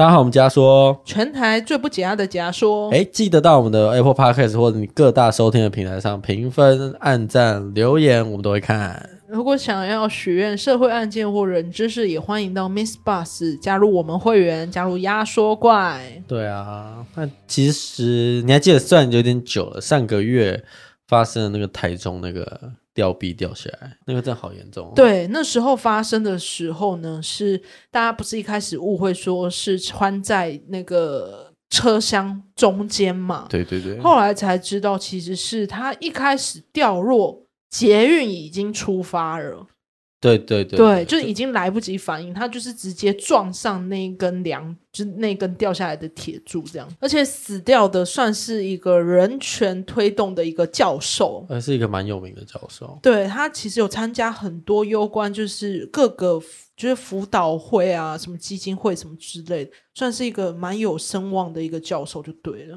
大家好，我们家说全台最不解压的假说。哎，记得到我们的 Apple Podcast 或者你各大收听的平台上评分、按赞、留言，我们都会看。如果想要许愿社会案件或人知识，也欢迎到 Miss Bus 加入我们会员，加入压缩怪。对啊，那其实你还记得，虽然有点久了，上个月发生的那个台中那个。吊臂掉下来，那个真的好严重哦。对，那时候发生的时候呢，是大家不是一开始误会说是穿在那个车厢中间嘛？对对对。后来才知道，其实是他一开始掉落，捷运已经出发了。对对对，对，就已经来不及反应，他就是直接撞上那一根梁，就那根掉下来的铁柱这样。而且死掉的算是一个人权推动的一个教授，还是一个蛮有名的教授。对，他其实有参加很多攸关就是各个就是辅导会啊、什么基金会什么之类的，算是一个蛮有声望的一个教授就对了。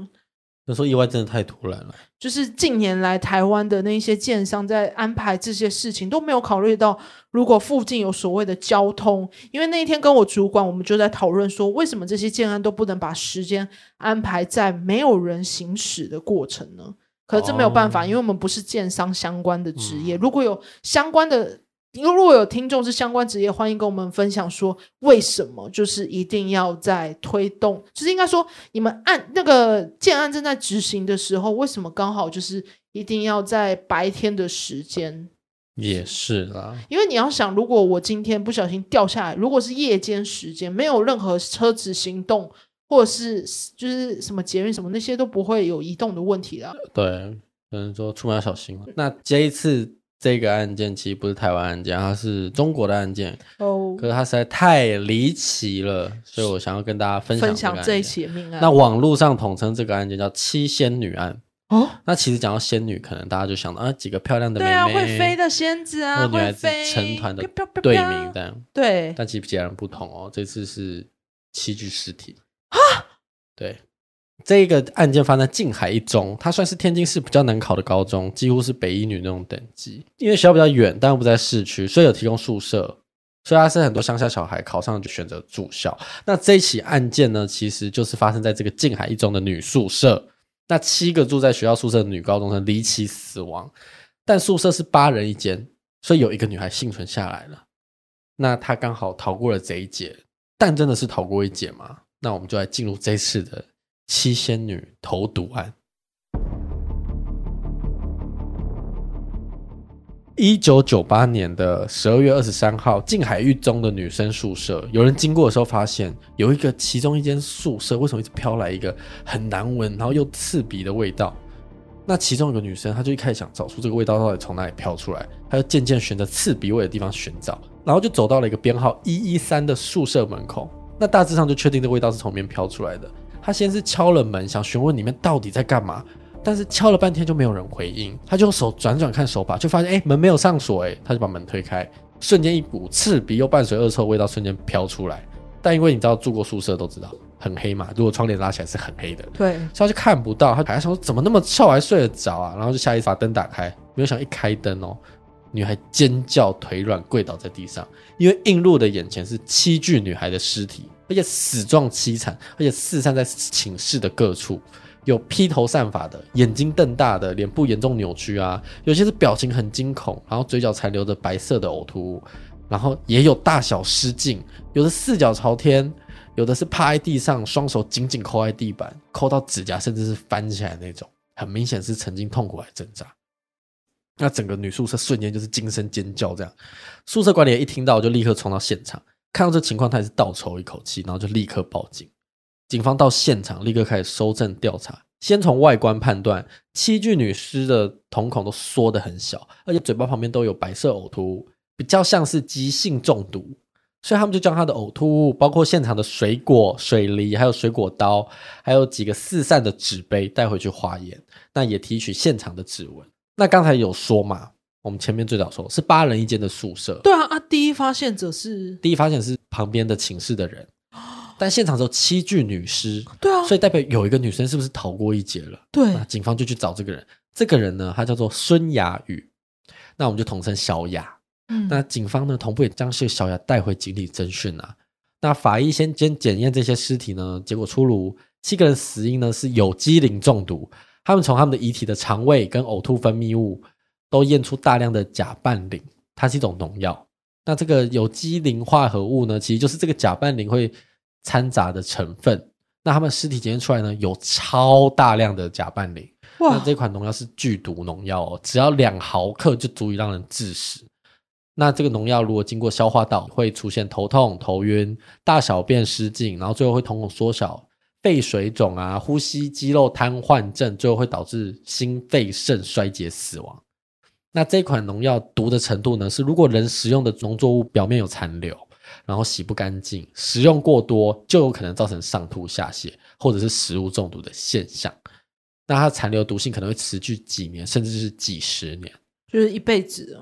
那时候意外真的太突然了，就是近年来台湾的那些建商在安排这些事情都没有考虑到，如果附近有所谓的交通，因为那一天跟我主管我们就在讨论说，为什么这些建案都不能把时间安排在没有人行驶的过程呢？可是这没有办法，哦、因为我们不是建商相关的职业，嗯、如果有相关的。因为如果有听众是相关职业，欢迎跟我们分享说，为什么就是一定要在推动，就是应该说你们按那个建案正在执行的时候，为什么刚好就是一定要在白天的时间？也是啦，因为你要想，如果我今天不小心掉下来，如果是夜间时间，没有任何车子行动，或者是就是什么捷运什么那些都不会有移动的问题啦。对，可能说出门要小心。那这一次。这个案件其实不是台湾案件，它是中国的案件。哦，可是它实在太离奇了，所以我想要跟大家分享，分享这一起命案。那网络上统称这个案件叫“七仙女案”。哦，那其实讲到仙女，可能大家就想到啊，几个漂亮的妹妹，对啊，会飞的仙子啊，女孩子成团的队名这样。对，但其实截然不同哦，这次是七具尸体啊，对。这一个案件发生在静海一中，它算是天津市比较难考的高中，几乎是北一女那种等级。因为学校比较远，但又不在市区，所以有提供宿舍，所以它是很多乡下小孩考上就选择住校。那这一起案件呢，其实就是发生在这个静海一中的女宿舍。那七个住在学校宿舍的女高中生离奇死亡，但宿舍是八人一间，所以有一个女孩幸存下来了。那她刚好逃过了这一劫，但真的是逃过一劫吗？那我们就来进入这次的。七仙女投毒案。一九九八年的十二月二十三号，静海一中的女生宿舍，有人经过的时候发现，有一个其中一间宿舍为什么一直飘来一个很难闻，然后又刺鼻的味道？那其中有个女生，她就一开始想找出这个味道到底从哪里飘出来，她就渐渐循着刺鼻味的地方寻找，然后就走到了一个编号一一三的宿舍门口。那大致上就确定这味道是从里面飘出来的。他先是敲了门，想询问里面到底在干嘛，但是敲了半天就没有人回应。他就用手转转看手把，就发现哎、欸、门没有上锁，哎，他就把门推开，瞬间一股刺鼻又伴随恶臭味道瞬间飘出来。但因为你知道住过宿舍都知道很黑嘛，如果窗帘拉起来是很黑的，对，所以他就看不到。他还想说怎么那么臭还睡得着啊？然后就下意识把灯打开，没有想一开灯哦，女孩尖叫腿软跪倒在地上，因为映入的眼前是七具女孩的尸体。而且死状凄惨，而且四散在寝室的各处，有披头散发的，眼睛瞪大的，脸部严重扭曲啊，有些是表情很惊恐，然后嘴角残留着白色的呕吐物，然后也有大小失禁，有的四脚朝天，有的是趴在地上，双手紧紧抠在地板，抠到指甲甚至是翻起来那种，很明显是曾经痛苦来挣扎。那整个女宿舍瞬间就是惊声尖叫，这样，宿舍管理员一听到就立刻冲到现场。看到这情况，他也是倒抽一口气，然后就立刻报警。警方到现场，立刻开始搜证调查。先从外观判断，七具女尸的瞳孔都缩得很小，而且嘴巴旁边都有白色呕吐物，比较像是急性中毒。所以他们就将他的呕吐物，包括现场的水果、水梨，还有水果刀，还有几个四散的纸杯带回去化验。那也提取现场的指纹。那刚才有说嘛？我们前面最早说是八人一间的宿舍，对啊啊！第一发现者是第一发现是旁边的寝室的人，但现场只有七具女尸，对啊，所以代表有一个女生是不是逃过一劫了？对，警方就去找这个人，这个人呢，他叫做孙雅宇，那我们就统称小雅。嗯，那警方呢，同步也将这个小雅带回警里侦讯啊。那法医先先检验这些尸体呢，结果出炉，七个人死因呢是有机磷中毒。他们从他们的遗体的肠胃跟呕吐分泌物都验出大量的甲拌磷，它是一种农药。那这个有机磷化合物呢，其实就是这个甲拌磷会掺杂的成分。那他们尸体检验出来呢，有超大量的甲拌磷。哇！那这款农药是剧毒农药哦，只要两毫克就足以让人致死。那这个农药如果经过消化道，会出现头痛、头晕、大小便失禁，然后最后会瞳孔缩小、肺水肿啊、呼吸肌肉瘫痪症，最后会导致心肺肾衰竭死亡。那这款农药毒的程度呢？是如果人食用的农作物表面有残留，然后洗不干净，食用过多，就有可能造成上吐下泻，或者是食物中毒的现象。那它残留毒性可能会持续几年，甚至是几十年，就是一辈子。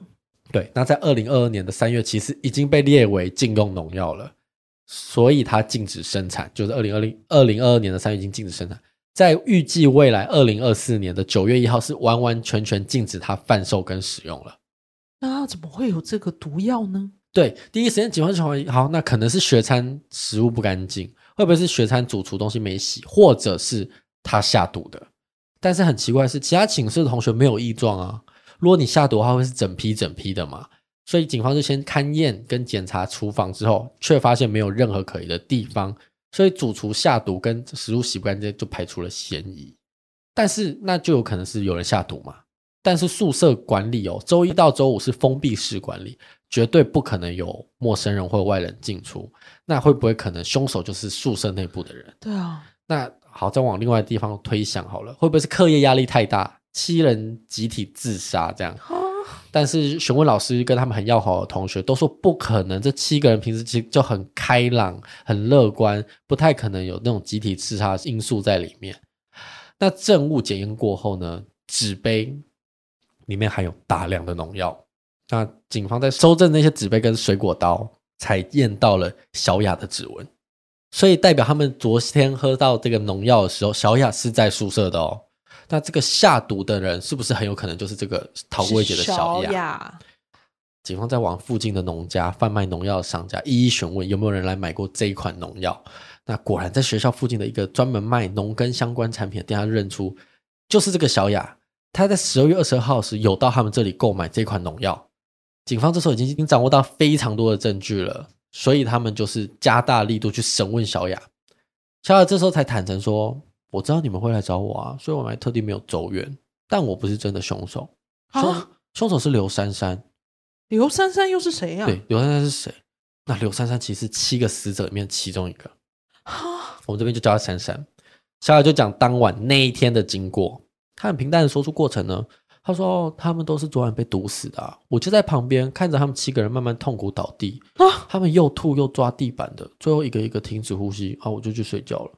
对，那在二零二二年的三月，其实已经被列为禁用农药了，所以它禁止生产。就是二零二零二零二二年的三月已经禁止生产，在预计未来二零二四年的九月一号是完完全全禁止它贩售跟使用了。那怎么会有这个毒药呢？对，第一时间警方就怀疑，好，那可能是学餐食物不干净，会不会是学餐主厨东西没洗，或者是他下毒的？但是很奇怪的是，其他寝室的同学没有异状啊。如果你下毒的话，会是整批整批的嘛？所以警方就先勘验跟检查厨房之后，却发现没有任何可疑的地方，所以主厨下毒跟食物洗不干净就排除了嫌疑。但是那就有可能是有人下毒嘛？但是宿舍管理哦，周一到周五是封闭式管理，绝对不可能有陌生人或外人进出。那会不会可能凶手就是宿舍内部的人？对啊。那好，再往另外地方推想好了，会不会是课业压力太大？七人集体自杀这样，但是询问老师跟他们很要好的同学都说不可能。这七个人平时其实就很开朗、很乐观，不太可能有那种集体自杀因素在里面。那证物检验过后呢，纸杯里面含有大量的农药。那警方在搜证那些纸杯跟水果刀，才验到了小雅的指纹，所以代表他们昨天喝到这个农药的时候，小雅是在宿舍的哦。那这个下毒的人是不是很有可能就是这个逃过一劫的小雅？警方在往附近的农家贩卖农药的商家一一询问，有没有人来买过这一款农药？那果然在学校附近的一个专门卖农耕相关产品的店他认出，就是这个小雅。他在十二月二十二号时有到他们这里购买这款农药。警方这时候已经已经掌握到非常多的证据了，所以他们就是加大力度去审问小雅。小雅这时候才坦诚说。我知道你们会来找我啊，所以我还特地没有走远。但我不是真的凶手，凶、啊、凶手是刘珊珊。刘珊珊又是谁呀、啊？对，刘珊珊是谁？那刘珊珊其实是七个死者里面其中一个。啊、我们这边就叫她珊珊。小雅就讲当晚那一天的经过，她很平淡的说出过程呢。她说：“哦，他们都是昨晚被毒死的、啊，我就在旁边看着他们七个人慢慢痛苦倒地，啊、他们又吐又抓地板的，最后一个一个停止呼吸，啊，我就去睡觉了。”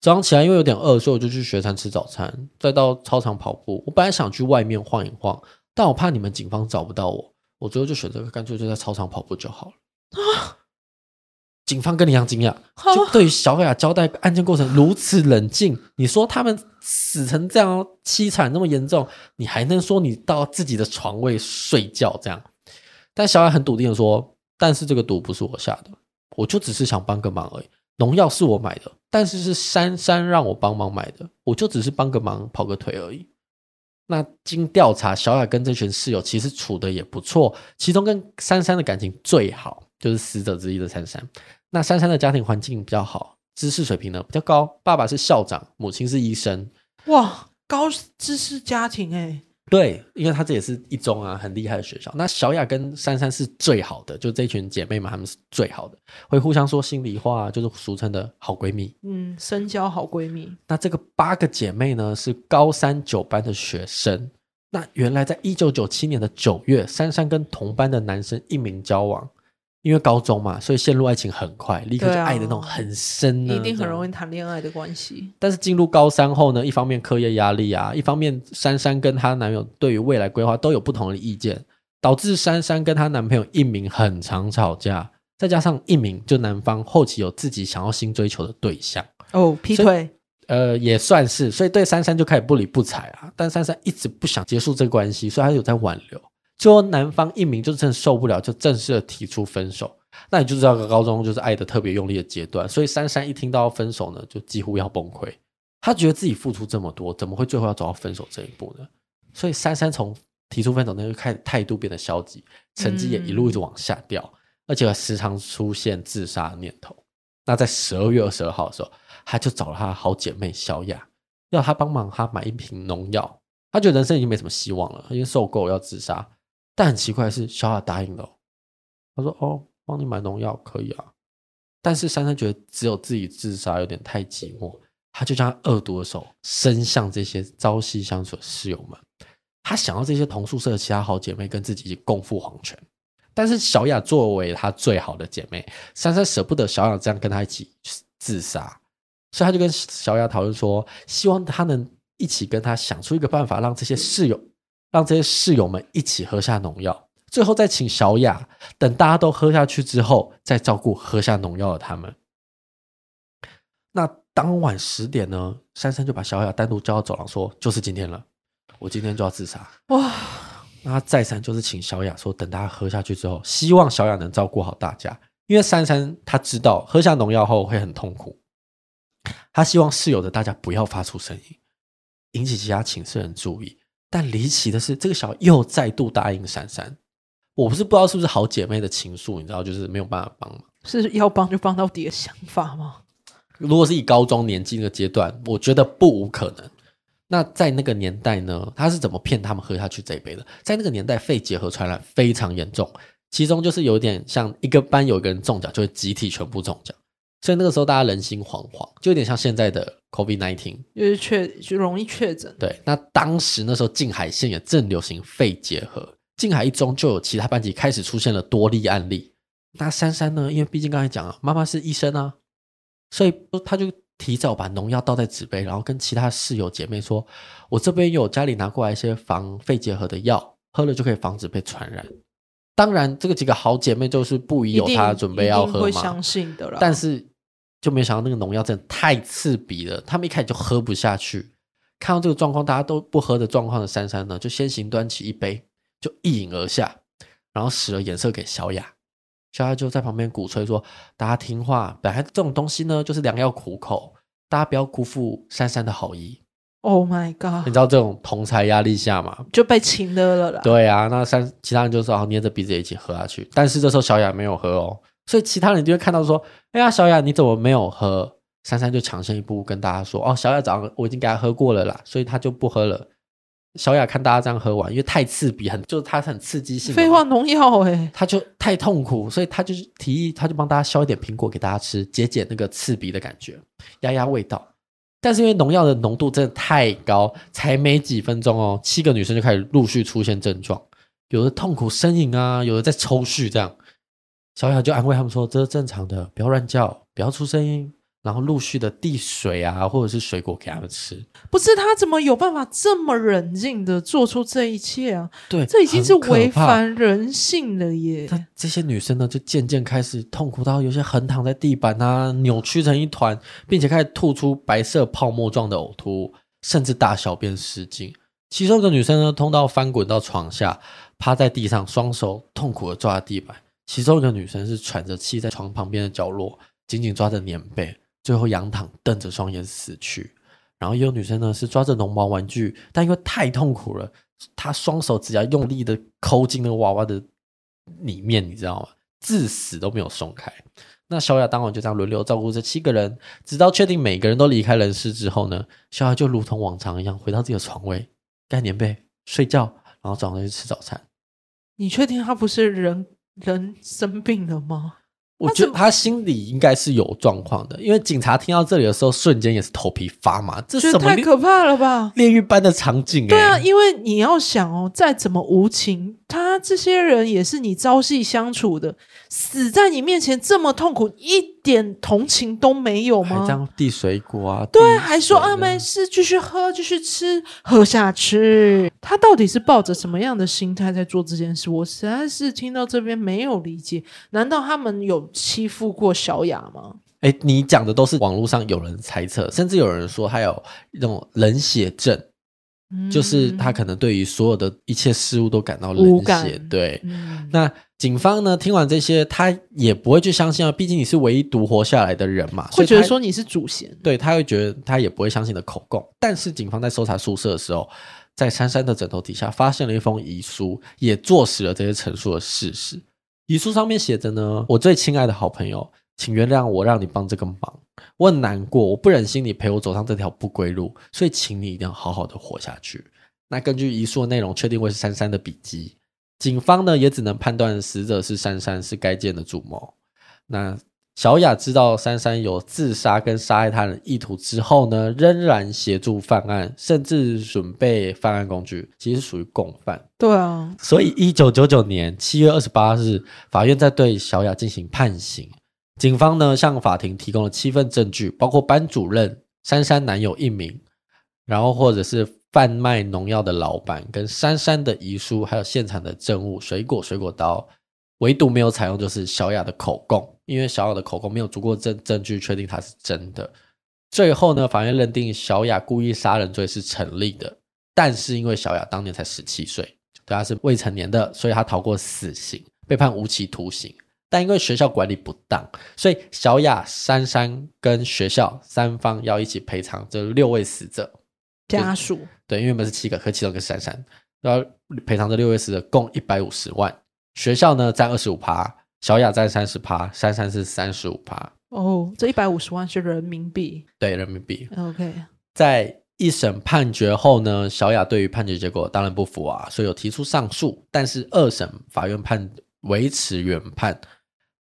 早上起来，因为有点饿，所以我就去学餐吃早餐，再到操场跑步。我本来想去外面晃一晃，但我怕你们警方找不到我，我最后就选择干脆就在操场跑步就好了。啊！警方跟你一样惊讶，就对于小雅交代案件过程如此冷静。你说他们死成这样凄惨，那么严重，你还能说你到自己的床位睡觉这样？但小雅很笃定的说：“但是这个赌不是我下的，我就只是想帮个忙而已。”农药是我买的，但是是珊珊让我帮忙买的，我就只是帮个忙，跑个腿而已。那经调查，小雅跟这群室友其实处得也不错，其中跟珊珊的感情最好，就是死者之一的珊珊。那珊珊的家庭环境比较好，知识水平呢比较高，爸爸是校长，母亲是医生。哇，高知识家庭哎。对，因为他这也是一中啊，很厉害的学校。那小雅跟珊珊是最好的，就这群姐妹嘛，她们是最好的，会互相说心里话，就是俗称的好闺蜜。嗯，深交好闺蜜。那这个八个姐妹呢，是高三九班的学生。那原来在一九九七年的九月，珊珊跟同班的男生一名交往。因为高中嘛，所以陷入爱情很快，立刻就爱的那种很深，一定很容易谈恋爱的关系。但是进入高三后呢，一方面课业压力啊，一方面珊珊跟她男友对于未来规划都有不同的意见，导致珊珊跟她男朋友一鸣很常吵架。再加上一鸣就男方后期有自己想要新追求的对象哦，劈腿，呃，也算是，所以对珊珊就开始不理不睬啊。但珊珊一直不想结束这个关系，所以她有在挽留。最后，男方一鸣就真的受不了，就正式的提出分手。那你就知道，高中就是爱的特别用力的阶段。所以珊珊一听到要分手呢，就几乎要崩溃。她觉得自己付出这么多，怎么会最后要走到分手这一步呢？所以珊珊从提出分手那就开始态度变得消极，成绩也一路一直往下掉，而且时常出现自杀的念头。那在十二月二十二号的时候，她就找了她好姐妹小雅，要她帮忙她买一瓶农药。她觉得人生已经没什么希望了，她已经受够要自杀。但很奇怪的是，小雅答应了。她说：“哦，帮你买农药可以啊。”但是珊珊觉得只有自己自杀有点太寂寞。他就将恶毒的手伸向这些朝夕相处的室友们，他想要这些同宿舍的其他好姐妹跟自己共赴黄泉。但是小雅作为她最好的姐妹，珊珊舍不得小雅这样跟她一起自杀，所以他就跟小雅讨论说，希望她能一起跟她想出一个办法，让这些室友，让这些室友们一起喝下农药，最后再请小雅等大家都喝下去之后，再照顾喝下农药的他们。那。当晚十点呢，珊珊就把小雅单独叫到走廊，说：“就是今天了，我今天就要自杀。”哇！那他再三就是请小雅说，等大家喝下去之后，希望小雅能照顾好大家，因为珊珊她知道喝下农药后会很痛苦，她希望室友的大家不要发出声音，引起其他寝室人注意。但离奇的是，这个小雅又再度答应珊珊。我不是不知道是不是好姐妹的情愫，你知道，就是没有办法帮忙，是要帮就帮到底的想法吗？如果是以高中年纪那个阶段，我觉得不无可能。那在那个年代呢，他是怎么骗他们喝下去这一杯的？在那个年代，肺结核传染非常严重，其中就是有点像一个班有一个人中奖，就会集体全部中奖。所以那个时候大家人心惶惶，就有点像现在的 COVID-19，就是确就容易确诊。对，那当时那时候静海县也正流行肺结核，静海一中就有其他班级开始出现了多例案例。那珊珊呢？因为毕竟刚才讲了，妈妈是医生啊。所以她就提早把农药倒在纸杯，然后跟其他室友姐妹说：“我这边有家里拿过来一些防肺结核的药，喝了就可以防止被传染。”当然，这个几个好姐妹就是不疑有她，准备要喝嘛。会相信的啦。但是就没想到那个农药真的太刺鼻了，他们一开始就喝不下去。看到这个状况，大家都不喝的状况的珊珊呢，就先行端起一杯，就一饮而下，然后使了眼色给小雅。小雅就在旁边鼓吹说：“大家听话，本来这种东西呢，就是良药苦口，大家不要辜负珊珊的好意。” Oh my god！你知道这种同财压力下嘛，就被亲了了啦。对啊，那三其他人就说：“好，捏着鼻子一起喝下去。”但是这时候小雅没有喝哦，所以其他人就会看到说：“哎呀，小雅你怎么没有喝？”珊珊就抢先一步跟大家说：“哦，小雅早上我已经给她喝过了啦，所以她就不喝了。”小雅看大家这样喝完，因为太刺鼻，很就是它很刺激性。废话，农药哎，她就太痛苦，所以她就是提议，她就帮大家削一点苹果给大家吃，解解那个刺鼻的感觉，压压味道。但是因为农药的浓度真的太高，才没几分钟哦，七个女生就开始陆续出现症状，有的痛苦呻吟啊，有的在抽搐，这样。小雅就安慰他们说：“这是正常的，不要乱叫，不要出声音。”然后陆续的递水啊，或者是水果给他们吃。不是他怎么有办法这么冷静的做出这一切啊？对，这已经是违反人性了耶。这些女生呢，就渐渐开始痛苦到有些横躺在地板啊，扭曲成一团，并且开始吐出白色泡沫状的呕吐物，甚至大小便失禁。其中一个女生呢，痛到翻滚到床下，趴在地上，双手痛苦的抓着地板。其中一个女生是喘着气，在床旁边的角落，紧紧抓着棉被。最后仰躺，瞪着双眼死去。然后也有女生呢，是抓着绒毛玩具，但因为太痛苦了，她双手只要用力的抠进那个娃娃的里面，你知道吗？至死都没有松开。那小雅当晚就这样轮流照顾这七个人，直到确定每个人都离开人世之后呢，小雅就如同往常一样回到自己的床位，盖棉被睡觉，然后早上去吃早餐。你确定她不是人人生病了吗？我觉得他心里应该是有状况的，因为警察听到这里的时候，瞬间也是头皮发麻。这什么太可怕了吧？炼狱般的场景，欸，对啊，因为你要想哦，再怎么无情，他这些人也是你朝夕相处的，死在你面前这么痛苦，一点同情都没有吗？还这样递水果啊？对，还说啊没事，继续喝，继续吃，喝下去。他到底是抱着什么样的心态在做这件事？我实在是听到这边没有理解。难道他们有？欺负过小雅吗？哎，你讲的都是网络上有人猜测，甚至有人说他有那种冷血症，嗯、就是他可能对于所有的一切事物都感到冷血。对，嗯、那警方呢，听完这些，他也不会去相信啊，毕竟你是唯一独活下来的人嘛，会觉得说你是主嫌。对，他会觉得他也不会相信的口供。但是警方在搜查宿舍的时候，在珊珊的枕头底下发现了一封遗书，也坐实了这些陈述的事实。遗书上面写着呢：“我最亲爱的好朋友，请原谅我让你帮这个忙，我很难过，我不忍心你陪我走上这条不归路，所以请你一定要好好的活下去。”那根据遗书的内容，确定为是珊珊的笔迹，警方呢也只能判断死者是珊珊，是该件的主谋。那小雅知道珊珊有自杀跟杀害他人意图之后呢，仍然协助犯案，甚至准备犯案工具，其实属于共犯。对啊，所以一九九九年七月二十八日，法院在对小雅进行判刑。警方呢向法庭提供了七份证据，包括班主任、珊珊男友一名，然后或者是贩卖农药的老板，跟珊珊的遗书，还有现场的证物——水果、水果刀。唯独没有采用就是小雅的口供，因为小雅的口供没有足够证证据确定她是真的。最后呢，法院认定小雅故意杀人罪是成立的，但是因为小雅当年才十七岁，对，她是未成年的，所以她逃过死刑，被判无期徒刑。但因为学校管理不当，所以小雅、珊珊跟学校三方要一起赔偿这六位死者家属。对，因为我们是七个，可其中一个珊珊要赔偿这六位死者共一百五十万。学校呢占二十五趴，小雅占三十趴，珊珊是三十五趴。哦，这一百五十万是人民币。对，人民币。OK，在一审判决后呢，小雅对于判决结果当然不服啊，所以有提出上诉。但是二审法院判维持原判。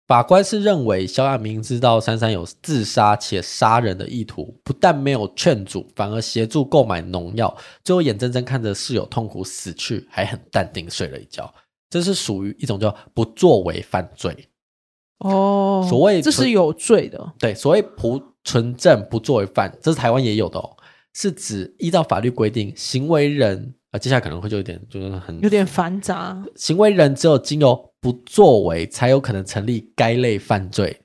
法官是认为小雅明知道珊珊有自杀且杀人的意图，不但没有劝阻，反而协助购买农药，最后眼睁睁看着室友痛苦死去，还很淡定睡了一觉。这是属于一种叫不作为犯罪哦，所谓这是有罪的。对，所谓不纯正不作为犯，这是台湾也有的哦，是指依照法律规定，行为人啊，接下来可能会就有点就是很有点繁杂。行为人只有经由不作为，才有可能成立该类犯罪。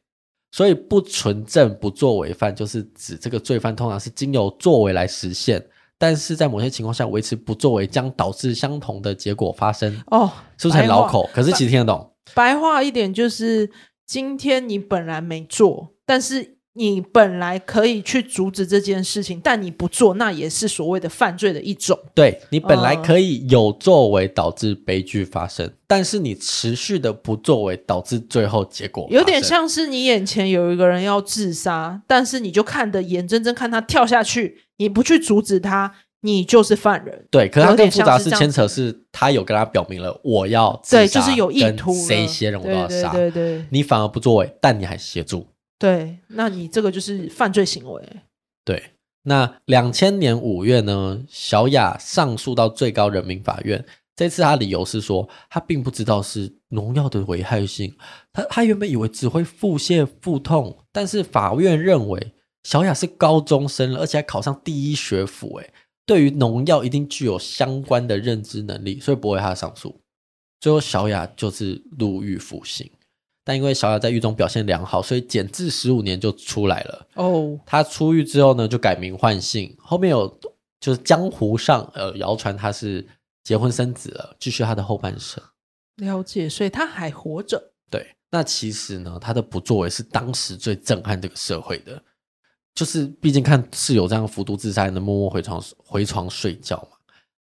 所以不纯正不作为犯，就是指这个罪犯通常是经由作为来实现。但是在某些情况下，维持不作为将导致相同的结果发生。哦，是不是很绕口？可是其实听得懂。白话一点就是，今天你本来没做，但是你本来可以去阻止这件事情，但你不做，那也是所谓的犯罪的一种。对，你本来可以有作为导致悲剧发生，呃、但是你持续的不作为导致最后结果。有点像是你眼前有一个人要自杀，但是你就看的眼睁睁看他跳下去。你不去阻止他，你就是犯人。对，可是他更复杂是牵扯是，他有跟他表明了我要自杀，对，就是有意图，谁些人我都要杀。对对，对对，你反而不作为，但你还协助。对，那你这个就是犯罪行为。对，那两千年五月呢，小雅上诉到最高人民法院，这次他理由是说，他并不知道是农药的危害性，他他原本以为只会腹泻腹痛，但是法院认为。小雅是高中生了，而且还考上第一学府，哎，对于农药一定具有相关的认知能力，所以不会他上诉。最后小雅就是入狱服刑，但因为小雅在狱中表现良好，所以减至十五年就出来了。哦，他出狱之后呢，就改名换姓，后面有就是江湖上呃谣传他是结婚生子了，继续他的后半生。了解，所以他还活着。对，那其实呢，他的不作为是当时最震撼这个社会的。就是，毕竟看室友这样服毒自杀，能默默回床回床睡觉嘛，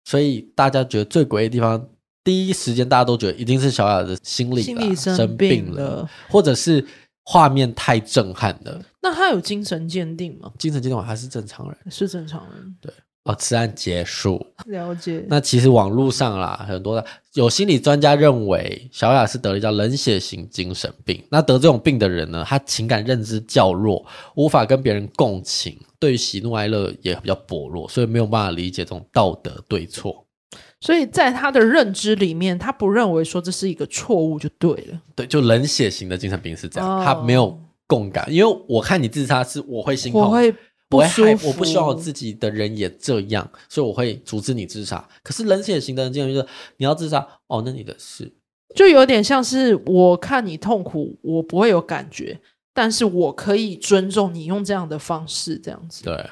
所以大家觉得最诡异的地方，第一时间大家都觉得一定是小雅的心理，心理生病了，或者是画面太震撼了。那他有精神鉴定吗？精神鉴定完还是正常人，是正常人，对。哦，此案结束。了解。那其实网络上啦，很多的有心理专家认为，小雅是得了一叫冷血型精神病。那得这种病的人呢，他情感认知较弱，无法跟别人共情，对于喜怒哀乐也比较薄弱，所以没有办法理解这种道德对错。所以在他的认知里面，他不认为说这是一个错误就对了。对，就冷血型的精神病是这样，哦、他没有共感，因为我看你自杀是我会心痛。我会。不舒服，我不希望我自己的人也这样，所以我会阻止你自杀。可是冷血型的人经常就是你要自杀，哦，那你的事就有点像是我看你痛苦，我不会有感觉，但是我可以尊重你用这样的方式，这样子。对，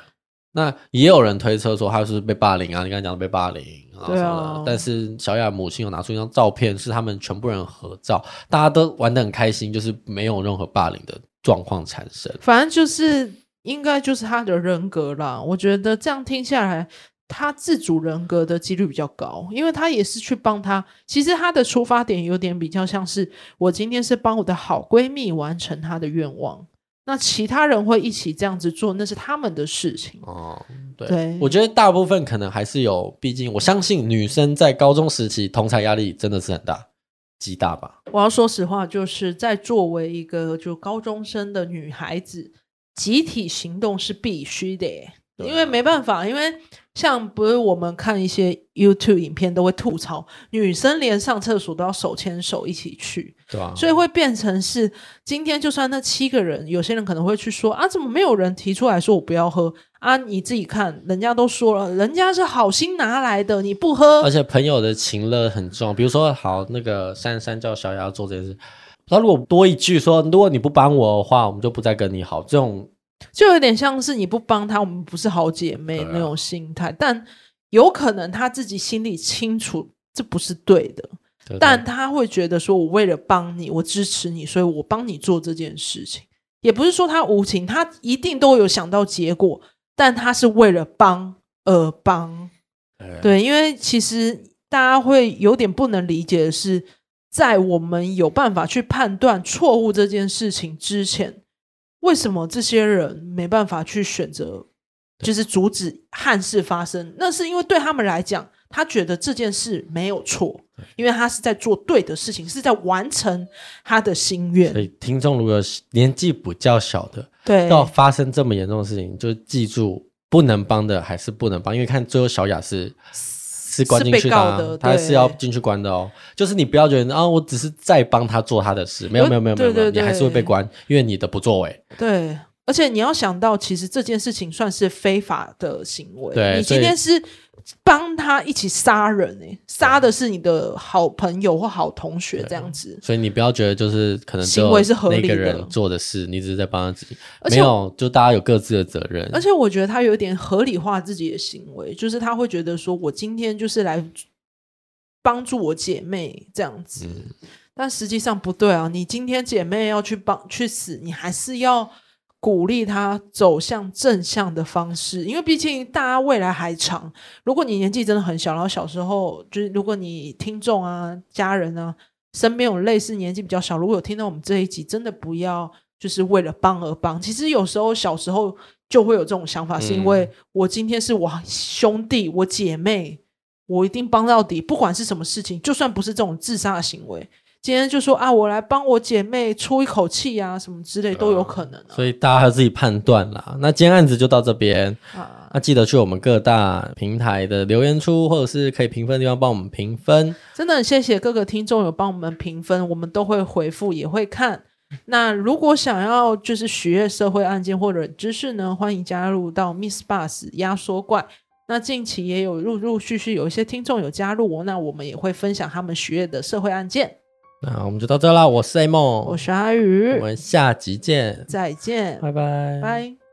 那也有人推测说他是被霸凌啊，你刚才讲的被霸凌啊什么但是小雅母亲有拿出一张照片，是他们全部人合照，大家都玩的很开心，就是没有任何霸凌的状况产生。反正就是应该就是他的人格啦。我觉得这样听下来，他自主人格的几率比较高，因为他也是去帮他。其实他的出发点有点比较像是我今天是帮我的好闺蜜完成她的愿望。那其他人会一起这样子做，那是他们的事情。哦，对，对，我觉得大部分可能还是有，毕竟我相信女生在高中时期同才压力真的是很大，极大吧。我要说实话，就是在作为一个就高中生的女孩子，集体行动是必须的耶。因为没办法，因为像不是我们看一些 YouTube 影片都会吐槽，女生连上厕所都要手牵手一起去，对啊，所以会变成是今天就算那七个人，有些人可能会去说啊，怎么没有人提出来说我不要喝啊？你自己看，人家都说了，人家是好心拿来的，你不喝，而且朋友的情乐很重，比如说好那个珊珊叫小雅做这件事，他如果多一句说，如果你不帮我的话，我们就不再跟你好，这种。就有点像是你不帮他，我们不是好姐妹那种心态，啊、但有可能他自己心里清楚这不是对的，对对，但他会觉得说，我为了帮你，我支持你，所以我帮你做这件事情，也不是说他无情，他一定都有想到结果，但他是为了帮而帮，对，因为其实大家会有点不能理解的是，在我们有办法去判断错误这件事情之前。为什么这些人没办法去选择，就是阻止憾事发生？那是因为对他们来讲，他觉得这件事没有错，因为他是在做对的事情，是在完成他的心愿。所以，听众如果年纪比较小的，对，要发生这么严重的事情，就记住不能帮的还是不能帮，因为看最后小雅是。是关进去的，啊，的他是要进去关的哦。就是你不要觉得啊，我只是在帮他做他的事，没有没有没有没有，没有，你还是会被关，因为你的不作为。对，而且你要想到，其实这件事情算是非法的行为。对，你今天是。帮他一起杀人哎、欸，杀的是你的好朋友或好同学这样子，所以你不要觉得就是可能行为是合理的，那个人做的事，你只是在帮他自己，没有，就大家有各自的责任。而且我觉得他有点合理化自己的行为，就是他会觉得说，我今天就是来帮助我姐妹这样子，嗯、但实际上不对啊，你今天姐妹要去帮去死，你还是要。鼓励他走向正向的方式，因为毕竟大家未来还长。如果你年纪真的很小，然后小时候就是，如果你听众啊、家人啊身边有类似年纪比较小，如果有听到我们这一集，真的不要就是为了帮而帮。其实有时候小时候就会有这种想法，是因为我今天是我兄弟、我姐妹，我一定帮到底，不管是什么事情，就算不是这种自杀的行为。今天就说啊，我来帮我姐妹出一口气啊，什么之类都有可能、啊。所以大家要自己判断啦。那今天案子就到这边啊，那记得去我们各大平台的留言处，或者是可以评分的地方帮我们评分。真的很谢谢各个听众有帮我们评分，我们都会回复也会看。那如果想要就是许愿社会案件或者知识呢，欢迎加入到 Miss Bus 压缩怪。那近期也有陆陆续续有一些听众有加入我，那我们也会分享他们许愿的社会案件。那我们就到这啦，我是 A 梦，我是阿宇，我们下集见，再见，拜拜，拜。